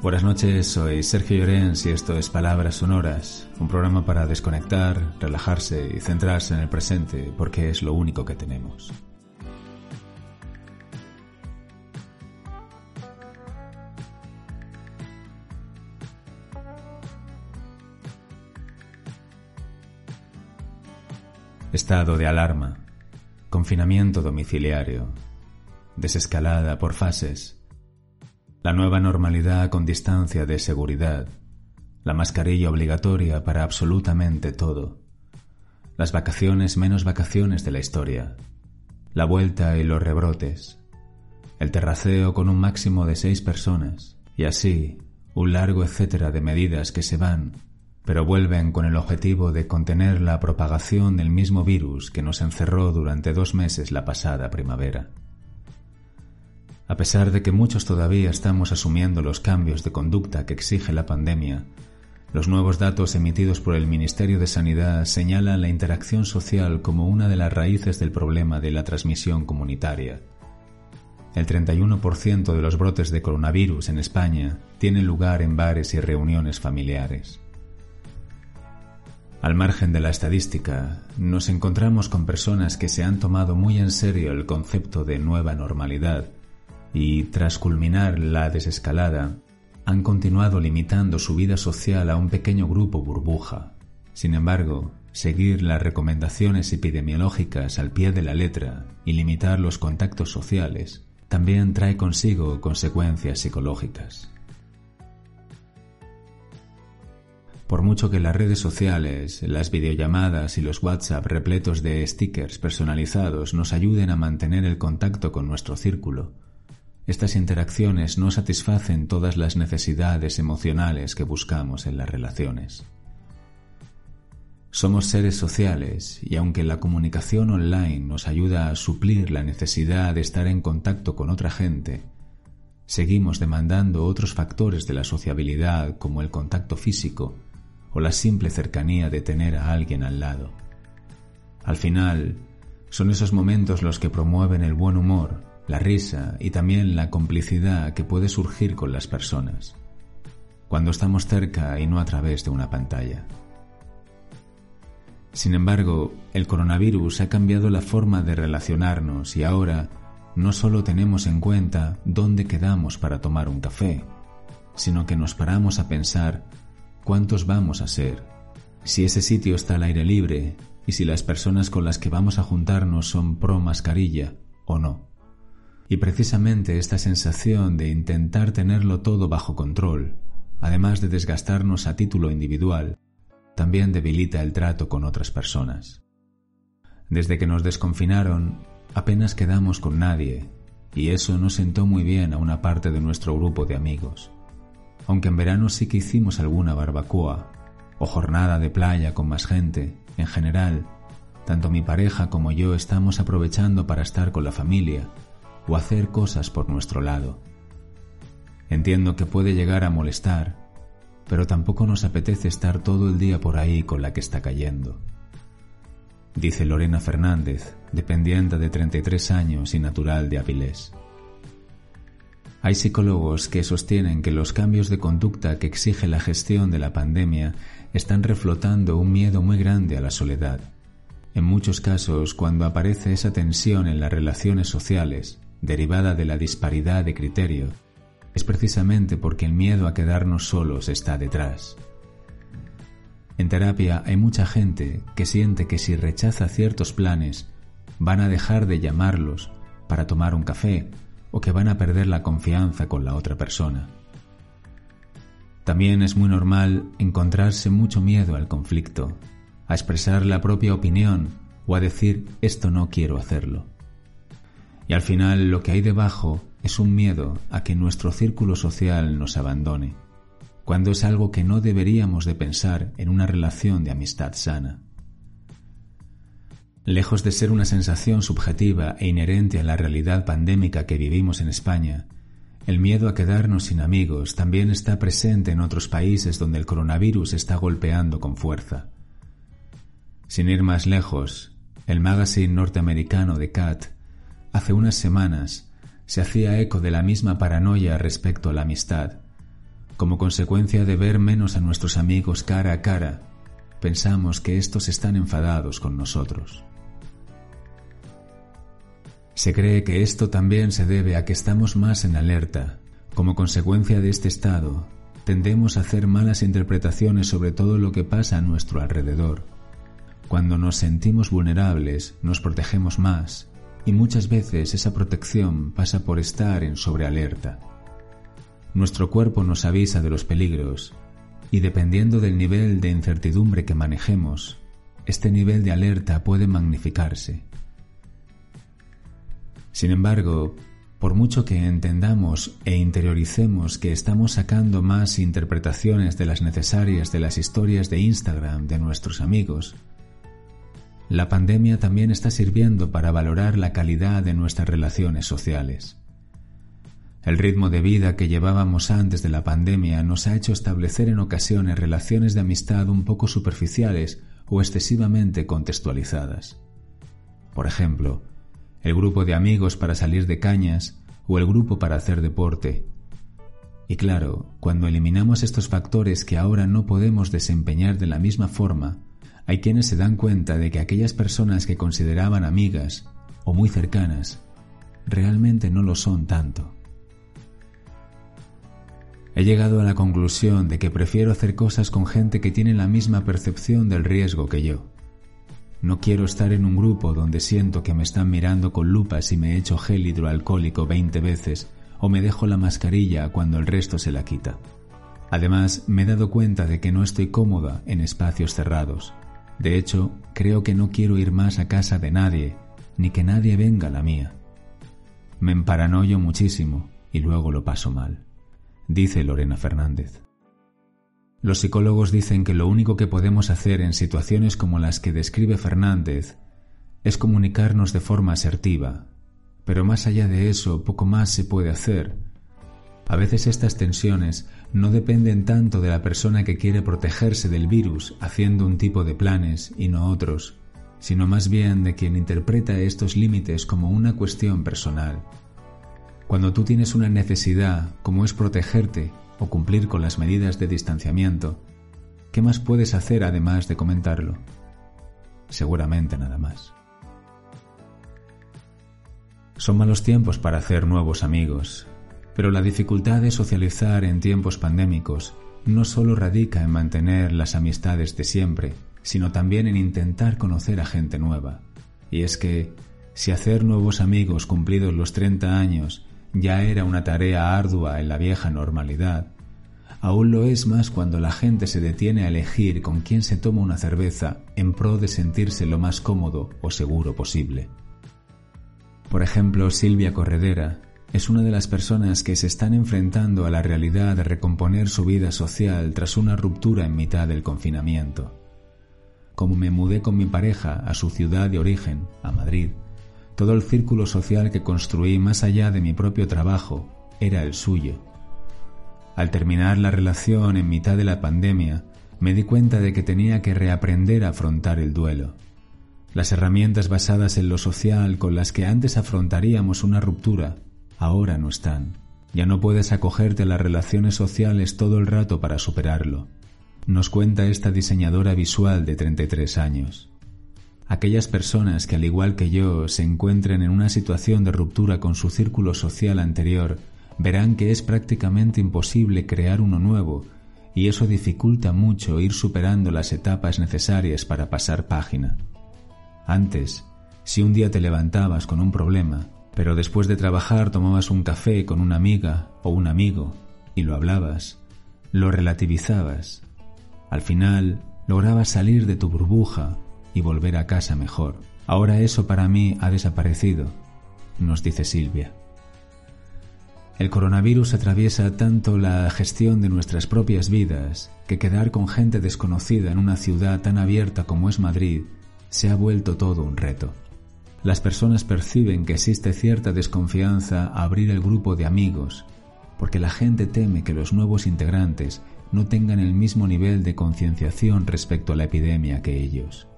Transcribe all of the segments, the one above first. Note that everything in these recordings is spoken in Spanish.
Buenas noches, soy Sergio Llorens y esto es Palabras Sonoras, un programa para desconectar, relajarse y centrarse en el presente porque es lo único que tenemos. Estado de alarma, confinamiento domiciliario, desescalada por fases, la nueva normalidad con distancia de seguridad, la mascarilla obligatoria para absolutamente todo, las vacaciones menos vacaciones de la historia, la vuelta y los rebrotes, el terraceo con un máximo de seis personas, y así un largo etcétera de medidas que se van, pero vuelven con el objetivo de contener la propagación del mismo virus que nos encerró durante dos meses la pasada primavera. A pesar de que muchos todavía estamos asumiendo los cambios de conducta que exige la pandemia, los nuevos datos emitidos por el Ministerio de Sanidad señalan la interacción social como una de las raíces del problema de la transmisión comunitaria. El 31% de los brotes de coronavirus en España tienen lugar en bares y reuniones familiares. Al margen de la estadística, nos encontramos con personas que se han tomado muy en serio el concepto de nueva normalidad y, tras culminar la desescalada, han continuado limitando su vida social a un pequeño grupo burbuja. Sin embargo, seguir las recomendaciones epidemiológicas al pie de la letra y limitar los contactos sociales también trae consigo consecuencias psicológicas. Por mucho que las redes sociales, las videollamadas y los WhatsApp repletos de stickers personalizados nos ayuden a mantener el contacto con nuestro círculo, estas interacciones no satisfacen todas las necesidades emocionales que buscamos en las relaciones. Somos seres sociales y aunque la comunicación online nos ayuda a suplir la necesidad de estar en contacto con otra gente, seguimos demandando otros factores de la sociabilidad como el contacto físico o la simple cercanía de tener a alguien al lado. Al final, son esos momentos los que promueven el buen humor la risa y también la complicidad que puede surgir con las personas, cuando estamos cerca y no a través de una pantalla. Sin embargo, el coronavirus ha cambiado la forma de relacionarnos y ahora no solo tenemos en cuenta dónde quedamos para tomar un café, sino que nos paramos a pensar cuántos vamos a ser, si ese sitio está al aire libre y si las personas con las que vamos a juntarnos son pro mascarilla o no. Y precisamente esta sensación de intentar tenerlo todo bajo control, además de desgastarnos a título individual, también debilita el trato con otras personas. Desde que nos desconfinaron, apenas quedamos con nadie, y eso no sentó muy bien a una parte de nuestro grupo de amigos. Aunque en verano sí que hicimos alguna barbacoa o jornada de playa con más gente, en general, tanto mi pareja como yo estamos aprovechando para estar con la familia o hacer cosas por nuestro lado. Entiendo que puede llegar a molestar, pero tampoco nos apetece estar todo el día por ahí con la que está cayendo. Dice Lorena Fernández, dependiente de 33 años y natural de Avilés. Hay psicólogos que sostienen que los cambios de conducta que exige la gestión de la pandemia están reflotando un miedo muy grande a la soledad. En muchos casos, cuando aparece esa tensión en las relaciones sociales, derivada de la disparidad de criterio, es precisamente porque el miedo a quedarnos solos está detrás. En terapia hay mucha gente que siente que si rechaza ciertos planes, van a dejar de llamarlos para tomar un café o que van a perder la confianza con la otra persona. También es muy normal encontrarse mucho miedo al conflicto, a expresar la propia opinión o a decir esto no quiero hacerlo. Y al final lo que hay debajo es un miedo a que nuestro círculo social nos abandone, cuando es algo que no deberíamos de pensar en una relación de amistad sana. Lejos de ser una sensación subjetiva e inherente a la realidad pandémica que vivimos en España, el miedo a quedarnos sin amigos también está presente en otros países donde el coronavirus está golpeando con fuerza. Sin ir más lejos, el magazine norteamericano de Cat hace unas semanas se hacía eco de la misma paranoia respecto a la amistad, Como consecuencia de ver menos a nuestros amigos cara a cara, pensamos que estos están enfadados con nosotros. Se cree que esto también se debe a que estamos más en alerta. Como consecuencia de este estado, tendemos a hacer malas interpretaciones sobre todo lo que pasa a nuestro alrededor. Cuando nos sentimos vulnerables, nos protegemos más, y muchas veces esa protección pasa por estar en sobrealerta. Nuestro cuerpo nos avisa de los peligros, y dependiendo del nivel de incertidumbre que manejemos, este nivel de alerta puede magnificarse. Sin embargo, por mucho que entendamos e interioricemos que estamos sacando más interpretaciones de las necesarias de las historias de Instagram de nuestros amigos, la pandemia también está sirviendo para valorar la calidad de nuestras relaciones sociales. El ritmo de vida que llevábamos antes de la pandemia nos ha hecho establecer en ocasiones relaciones de amistad un poco superficiales o excesivamente contextualizadas. Por ejemplo, el grupo de amigos para salir de cañas o el grupo para hacer deporte. Y claro, cuando eliminamos estos factores que ahora no podemos desempeñar de la misma forma, hay quienes se dan cuenta de que aquellas personas que consideraban amigas o muy cercanas realmente no lo son tanto. He llegado a la conclusión de que prefiero hacer cosas con gente que tiene la misma percepción del riesgo que yo. No quiero estar en un grupo donde siento que me están mirando con lupa si me echo gel hidroalcohólico 20 veces o me dejo la mascarilla cuando el resto se la quita. Además, me he dado cuenta de que no estoy cómoda en espacios cerrados. De hecho, creo que no quiero ir más a casa de nadie, ni que nadie venga a la mía. Me emparanoyo muchísimo y luego lo paso mal, dice Lorena Fernández. Los psicólogos dicen que lo único que podemos hacer en situaciones como las que describe Fernández es comunicarnos de forma asertiva, pero más allá de eso poco más se puede hacer. A veces estas tensiones no dependen tanto de la persona que quiere protegerse del virus haciendo un tipo de planes y no otros, sino más bien de quien interpreta estos límites como una cuestión personal. Cuando tú tienes una necesidad, como es protegerte, o cumplir con las medidas de distanciamiento, ¿qué más puedes hacer además de comentarlo? Seguramente nada más. Son malos tiempos para hacer nuevos amigos, pero la dificultad de socializar en tiempos pandémicos no solo radica en mantener las amistades de siempre, sino también en intentar conocer a gente nueva. Y es que, si hacer nuevos amigos cumplidos los 30 años ya era una tarea ardua en la vieja normalidad, aún lo es más cuando la gente se detiene a elegir con quién se toma una cerveza en pro de sentirse lo más cómodo o seguro posible. Por ejemplo, Silvia Corredera es una de las personas que se están enfrentando a la realidad de recomponer su vida social tras una ruptura en mitad del confinamiento. Como me mudé con mi pareja a su ciudad de origen, a Madrid, todo el círculo social que construí más allá de mi propio trabajo era el suyo. Al terminar la relación en mitad de la pandemia, me di cuenta de que tenía que reaprender a afrontar el duelo. Las herramientas basadas en lo social con las que antes afrontaríamos una ruptura, ahora no están. Ya no puedes acogerte a las relaciones sociales todo el rato para superarlo. Nos cuenta esta diseñadora visual de 33 años. Aquellas personas que al igual que yo se encuentren en una situación de ruptura con su círculo social anterior verán que es prácticamente imposible crear uno nuevo y eso dificulta mucho ir superando las etapas necesarias para pasar página. Antes, si un día te levantabas con un problema, pero después de trabajar tomabas un café con una amiga o un amigo y lo hablabas, lo relativizabas, al final lograbas salir de tu burbuja y volver a casa mejor. Ahora eso para mí ha desaparecido, nos dice Silvia. El coronavirus atraviesa tanto la gestión de nuestras propias vidas que quedar con gente desconocida en una ciudad tan abierta como es Madrid se ha vuelto todo un reto. Las personas perciben que existe cierta desconfianza abrir el grupo de amigos, porque la gente teme que los nuevos integrantes no tengan el mismo nivel de concienciación respecto a la epidemia que ellos.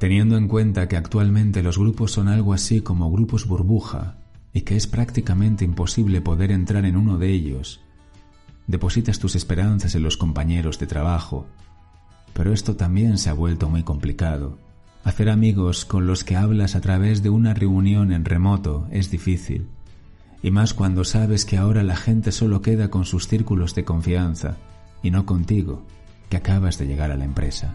Teniendo en cuenta que actualmente los grupos son algo así como grupos burbuja y que es prácticamente imposible poder entrar en uno de ellos, depositas tus esperanzas en los compañeros de trabajo, pero esto también se ha vuelto muy complicado. Hacer amigos con los que hablas a través de una reunión en remoto es difícil, y más cuando sabes que ahora la gente solo queda con sus círculos de confianza y no contigo, que acabas de llegar a la empresa.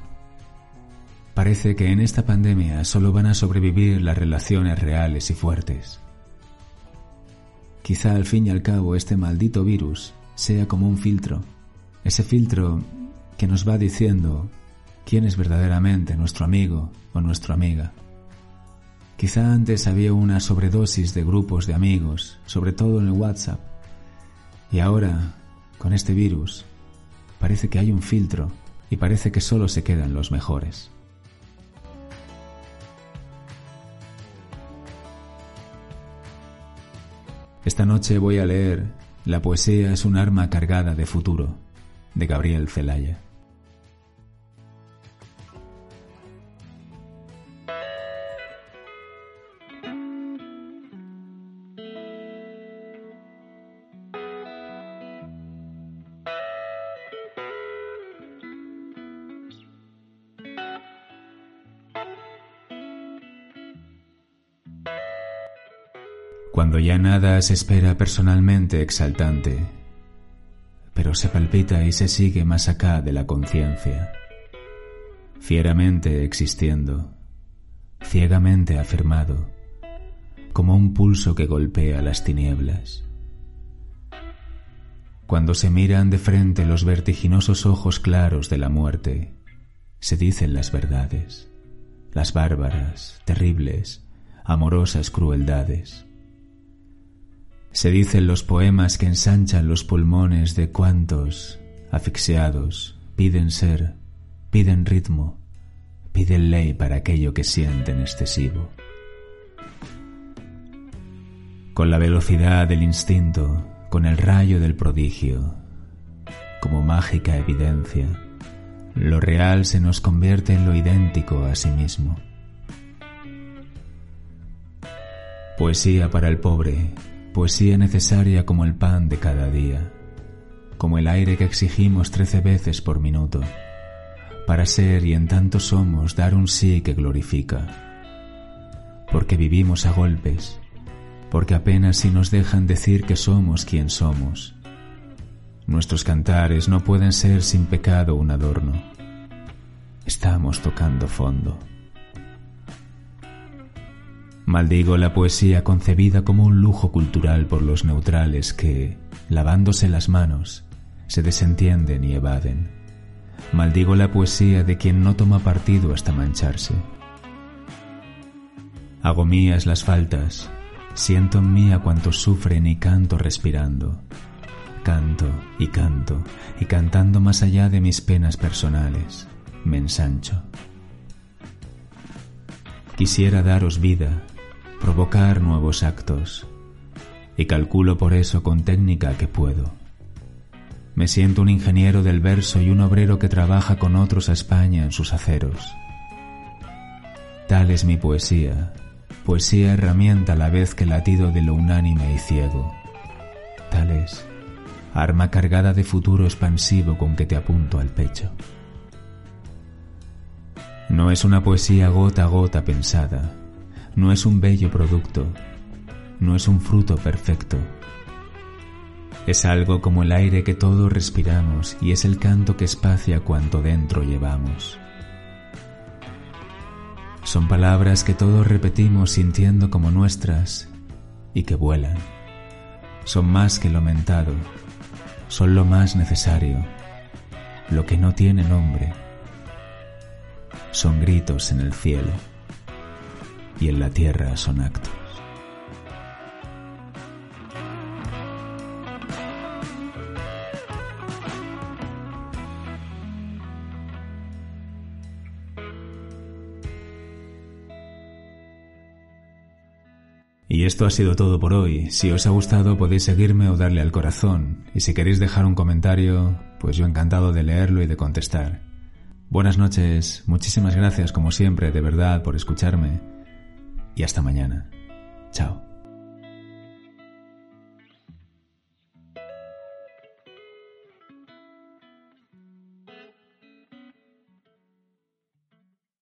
Parece que en esta pandemia solo van a sobrevivir las relaciones reales y fuertes. Quizá al fin y al cabo este maldito virus sea como un filtro, ese filtro que nos va diciendo quién es verdaderamente nuestro amigo o nuestra amiga. Quizá antes había una sobredosis de grupos de amigos, sobre todo en el WhatsApp, y ahora, con este virus, parece que hay un filtro y parece que solo se quedan los mejores. Esta noche voy a leer La poesía es un arma cargada de futuro, de Gabriel Celaya. Cuando ya nada se espera personalmente exaltante, pero se palpita y se sigue más acá de la conciencia, fieramente existiendo, ciegamente afirmado, como un pulso que golpea las tinieblas. Cuando se miran de frente los vertiginosos ojos claros de la muerte, se dicen las verdades, las bárbaras, terribles, amorosas crueldades se dicen los poemas que ensanchan los pulmones de cuantos, asfixiados, piden ser, piden ritmo, piden ley para aquello que sienten excesivo. Con la velocidad del instinto, con el rayo del prodigio, como mágica evidencia, lo real se nos convierte en lo idéntico a sí mismo. Poesía para el pobre, poesía necesaria como el pan de cada día, como el aire que exigimos trece veces por minuto, para ser y en tanto somos dar un sí que glorifica, porque vivimos a golpes, porque apenas si nos dejan decir que somos quien somos. Nuestros cantares no pueden ser sin pecado un adorno. Estamos tocando fondo. Maldigo la poesía concebida como un lujo cultural por los neutrales que, lavándose las manos, se desentienden y evaden. Maldigo la poesía de quien no toma partido hasta mancharse. Hago mías las faltas, siento en mí a cuantos sufren y canto respirando. Canto y canto, y cantando más allá de mis penas personales, me ensancho. Quisiera daros vida, provocar nuevos actos, y calculo por eso con técnica que puedo. Me siento un ingeniero del verso y un obrero que trabaja con otros a España en sus aceros. Tal es mi poesía, poesía herramienta a la vez que latido de lo unánime y ciego. Tal es, arma cargada de futuro expansivo con que te apunto al pecho. No es una poesía gota a gota pensada, no es un bello producto, no es un fruto perfecto. Es algo como el aire que todos respiramos y es el canto que espacia cuanto dentro llevamos. Son palabras que todos repetimos sintiendo como nuestras y que vuelan. Son más que lo mentado, son lo más necesario, lo que no tiene nombre. Son gritos en el cielo y en la tierra son actos. Y esto ha sido todo por hoy. Si os ha gustado podéis seguirme o darle al corazón. Y si queréis dejar un comentario, pues yo encantado de leerlo y de contestar. Buenas noches, muchísimas gracias como siempre, de verdad, por escucharme y hasta mañana. Chao.